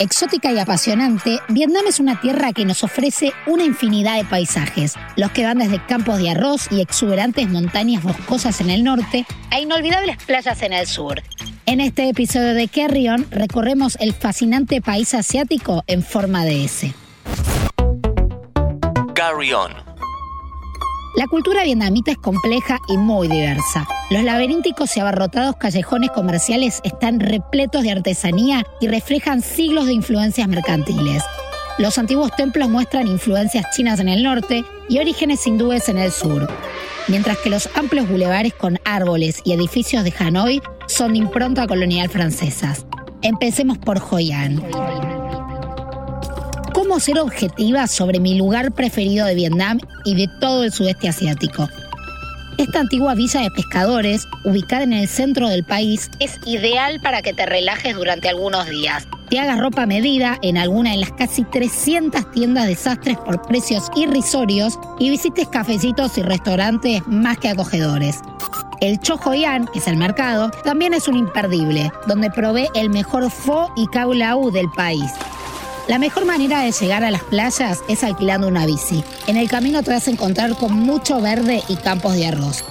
Exótica y apasionante, Vietnam es una tierra que nos ofrece una infinidad de paisajes, los que van desde campos de arroz y exuberantes montañas boscosas en el norte a inolvidables playas en el sur. En este episodio de Carry On recorremos el fascinante país asiático en forma de S. Carry On la cultura vietnamita es compleja y muy diversa. Los laberínticos y abarrotados callejones comerciales están repletos de artesanía y reflejan siglos de influencias mercantiles. Los antiguos templos muestran influencias chinas en el norte y orígenes hindúes en el sur, mientras que los amplios bulevares con árboles y edificios de Hanoi son de impronta colonial francesas. Empecemos por Hoi An cómo ser objetiva sobre mi lugar preferido de Vietnam y de todo el sudeste asiático. Esta antigua villa de pescadores, ubicada en el centro del país, es ideal para que te relajes durante algunos días. Te hagas ropa medida en alguna de las casi 300 tiendas de sastres por precios irrisorios y visites cafecitos y restaurantes más que acogedores. El Chojoyan, que es el mercado, también es un imperdible, donde provee el mejor pho y caulau del país. La mejor manera de llegar a las playas es alquilando una bici. En el camino te vas a encontrar con mucho verde y campos de arroz.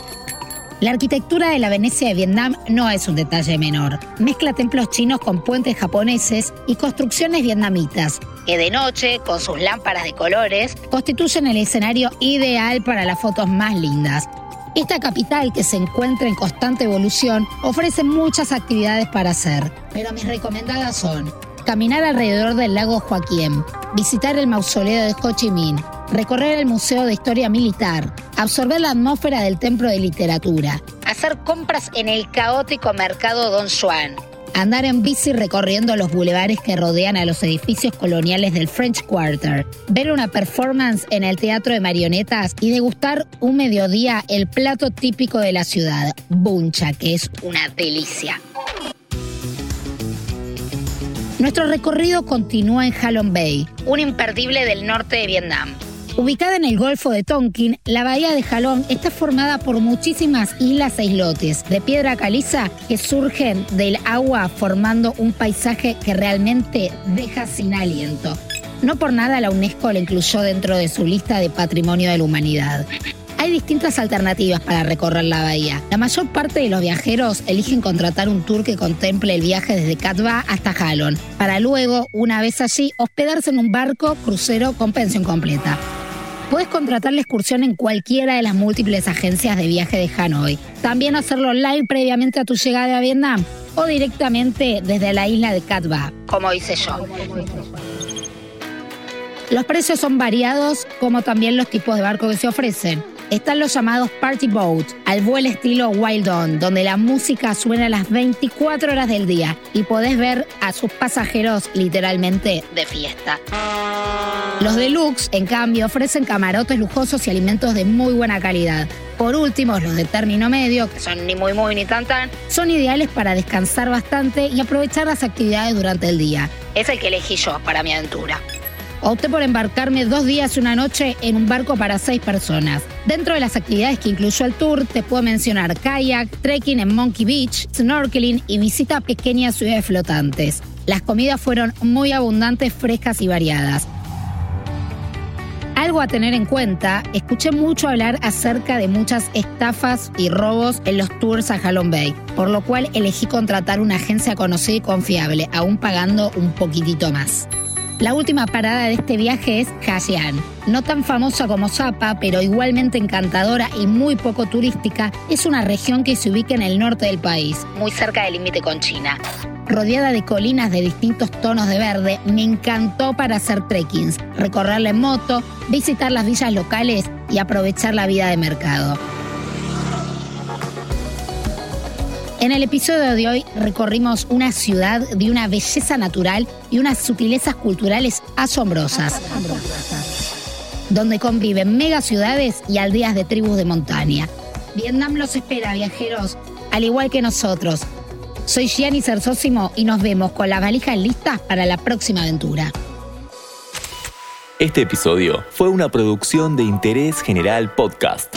La arquitectura de la Venecia de Vietnam no es un detalle menor. Mezcla templos chinos con puentes japoneses y construcciones vietnamitas, que de noche, con sus lámparas de colores, constituyen el escenario ideal para las fotos más lindas. Esta capital, que se encuentra en constante evolución, ofrece muchas actividades para hacer, pero mis recomendadas son caminar alrededor del lago Joaquín, visitar el mausoleo de Ho Chi Minh, recorrer el Museo de Historia Militar, absorber la atmósfera del Templo de Literatura, hacer compras en el caótico mercado Don Juan, andar en bici recorriendo los bulevares que rodean a los edificios coloniales del French Quarter, ver una performance en el Teatro de Marionetas y degustar un mediodía el plato típico de la ciudad, buncha, que es una delicia. Nuestro recorrido continúa en Halong Bay, un imperdible del norte de Vietnam. Ubicada en el Golfo de Tonkin, la bahía de Halong está formada por muchísimas islas e islotes de piedra caliza que surgen del agua formando un paisaje que realmente deja sin aliento. No por nada la UNESCO la incluyó dentro de su lista de Patrimonio de la Humanidad. Hay distintas alternativas para recorrer la bahía. La mayor parte de los viajeros eligen contratar un tour que contemple el viaje desde Cat hasta Halon, para luego, una vez allí, hospedarse en un barco crucero con pensión completa. Puedes contratar la excursión en cualquiera de las múltiples agencias de viaje de Hanoi. También hacerlo online previamente a tu llegada a Vietnam o directamente desde la isla de Cat como hice yo. Los precios son variados, como también los tipos de barco que se ofrecen. Están los llamados Party Boat, al vuelo estilo Wild On, donde la música suena a las 24 horas del día y podés ver a sus pasajeros literalmente de fiesta. Los deluxe, en cambio, ofrecen camarotes lujosos y alimentos de muy buena calidad. Por último, los de término medio, que son ni muy muy ni tan tan, son ideales para descansar bastante y aprovechar las actividades durante el día. Es el que elegí yo para mi aventura. Opté por embarcarme dos días y una noche en un barco para seis personas. Dentro de las actividades que incluyó el tour, te puedo mencionar kayak, trekking en Monkey Beach, snorkeling y visita a pequeñas ciudades flotantes. Las comidas fueron muy abundantes, frescas y variadas. Algo a tener en cuenta, escuché mucho hablar acerca de muchas estafas y robos en los tours a Halong Bay, por lo cual elegí contratar una agencia conocida y confiable, aún pagando un poquitito más. La última parada de este viaje es Haiyan. No tan famosa como Sapa, pero igualmente encantadora y muy poco turística, es una región que se ubica en el norte del país, muy cerca del límite con China. Rodeada de colinas de distintos tonos de verde, me encantó para hacer trekkings, recorrerla en moto, visitar las villas locales y aprovechar la vida de mercado. En el episodio de hoy recorrimos una ciudad de una belleza natural y unas sutilezas culturales asombrosas, donde conviven megaciudades y aldeas de tribus de montaña. Vietnam los espera, viajeros, al igual que nosotros. Soy Gianni Cersósimo y nos vemos con las valijas listas para la próxima aventura. Este episodio fue una producción de Interés General Podcast